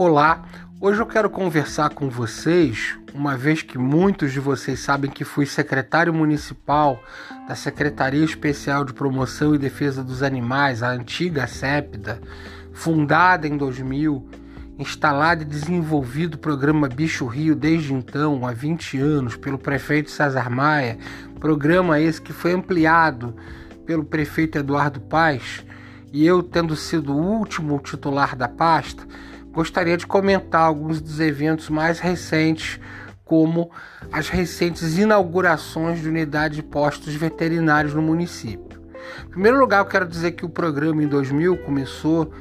Olá, hoje eu quero conversar com vocês, uma vez que muitos de vocês sabem que fui secretário municipal da Secretaria Especial de Promoção e Defesa dos Animais, a antiga SEPDA, fundada em 2000, instalado e desenvolvido o programa Bicho Rio desde então, há 20 anos, pelo prefeito César Maia, programa esse que foi ampliado pelo prefeito Eduardo Paes, e eu tendo sido o último titular da pasta, gostaria de comentar alguns dos eventos mais recentes, como as recentes inaugurações de unidades de postos veterinários no município. Em primeiro lugar, eu quero dizer que o programa em 2000 começou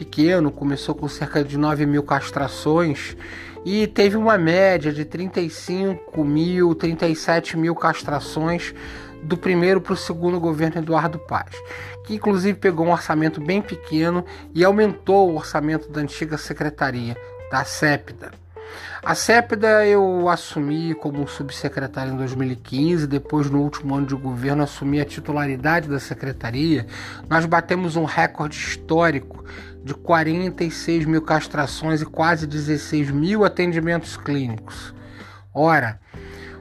pequeno, começou com cerca de 9 mil castrações e teve uma média de 35 mil, 37 mil castrações do primeiro para o segundo governo Eduardo Paz, que inclusive pegou um orçamento bem pequeno e aumentou o orçamento da antiga secretaria, da CEPDA. A CEPDA eu assumi como subsecretário em 2015, depois no último ano de governo assumi a titularidade da secretaria. Nós batemos um recorde histórico de 46 mil castrações e quase 16 mil atendimentos clínicos. Ora,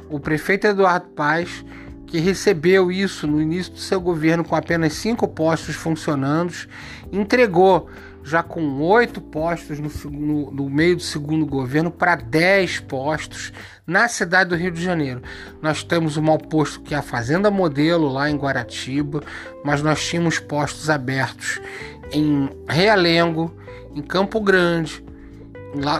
o prefeito Eduardo Paes que recebeu isso no início do seu governo com apenas cinco postos funcionando, entregou já com oito postos no, no, no, meio do segundo governo para dez postos na cidade do Rio de Janeiro. Nós temos um mau posto que é a Fazenda Modelo lá em Guaratiba, mas nós tínhamos postos abertos em Realengo, em Campo Grande,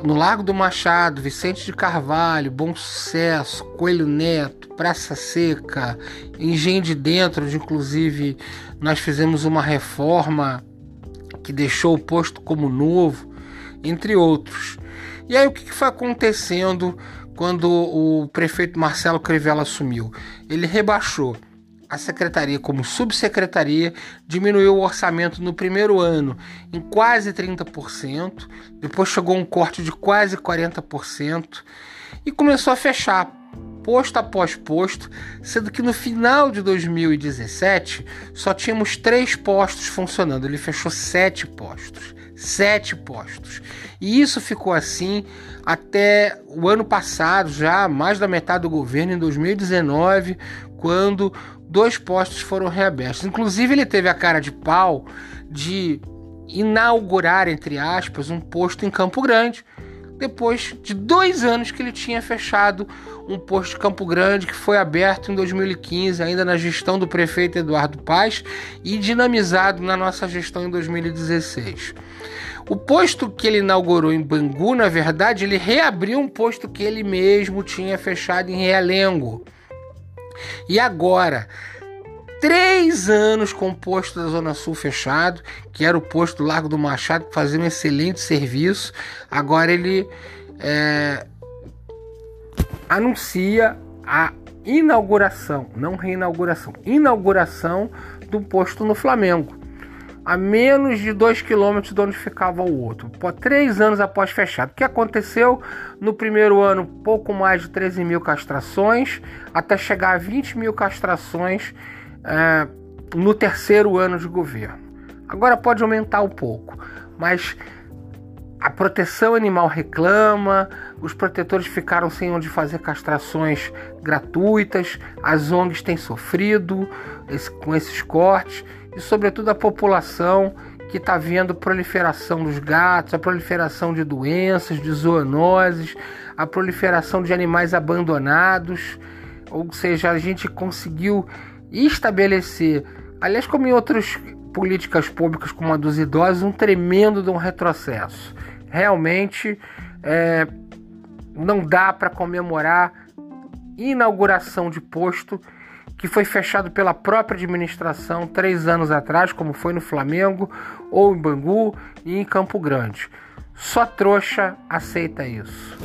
no Lago do Machado, Vicente de Carvalho, Bom Sucesso, Coelho Neto, Praça Seca, Engenho de Dentro, onde inclusive nós fizemos uma reforma que deixou o posto como novo, entre outros. E aí o que foi acontecendo quando o prefeito Marcelo Crivella assumiu? Ele rebaixou a secretaria como subsecretaria diminuiu o orçamento no primeiro ano em quase 30%, depois chegou um corte de quase 40% e começou a fechar posto após posto, sendo que no final de 2017 só tínhamos três postos funcionando. Ele fechou sete postos. Sete postos. E isso ficou assim até o ano passado, já mais da metade do governo, em 2019, quando dois postos foram reabertos. Inclusive, ele teve a cara de pau de inaugurar, entre aspas, um posto em Campo Grande, depois de dois anos que ele tinha fechado um posto de Campo Grande que foi aberto em 2015, ainda na gestão do prefeito Eduardo Paz, e dinamizado na nossa gestão em 2016. O posto que ele inaugurou em Bangu, na verdade, ele reabriu um posto que ele mesmo tinha fechado em Realengo. E agora, três anos com o posto da Zona Sul fechado, que era o posto do Largo do Machado, que fazia um excelente serviço. Agora ele é, anuncia a inauguração, não reinauguração, inauguração do posto no Flamengo a menos de 2 quilômetros de onde ficava o outro, por três anos após fechado. O que aconteceu? No primeiro ano, pouco mais de 13 mil castrações, até chegar a 20 mil castrações é, no terceiro ano de governo. Agora pode aumentar um pouco, mas a proteção animal reclama, os protetores ficaram sem onde fazer castrações gratuitas, as ONGs têm sofrido esse, com esses cortes e, sobretudo, a população que está vendo proliferação dos gatos, a proliferação de doenças, de zoonoses, a proliferação de animais abandonados. Ou seja, a gente conseguiu estabelecer, aliás, como em outras políticas públicas como a dos idosos, um tremendo de um retrocesso. Realmente é, não dá para comemorar inauguração de posto que foi fechado pela própria administração três anos atrás, como foi no Flamengo, ou em Bangu e em Campo Grande. Só trouxa aceita isso.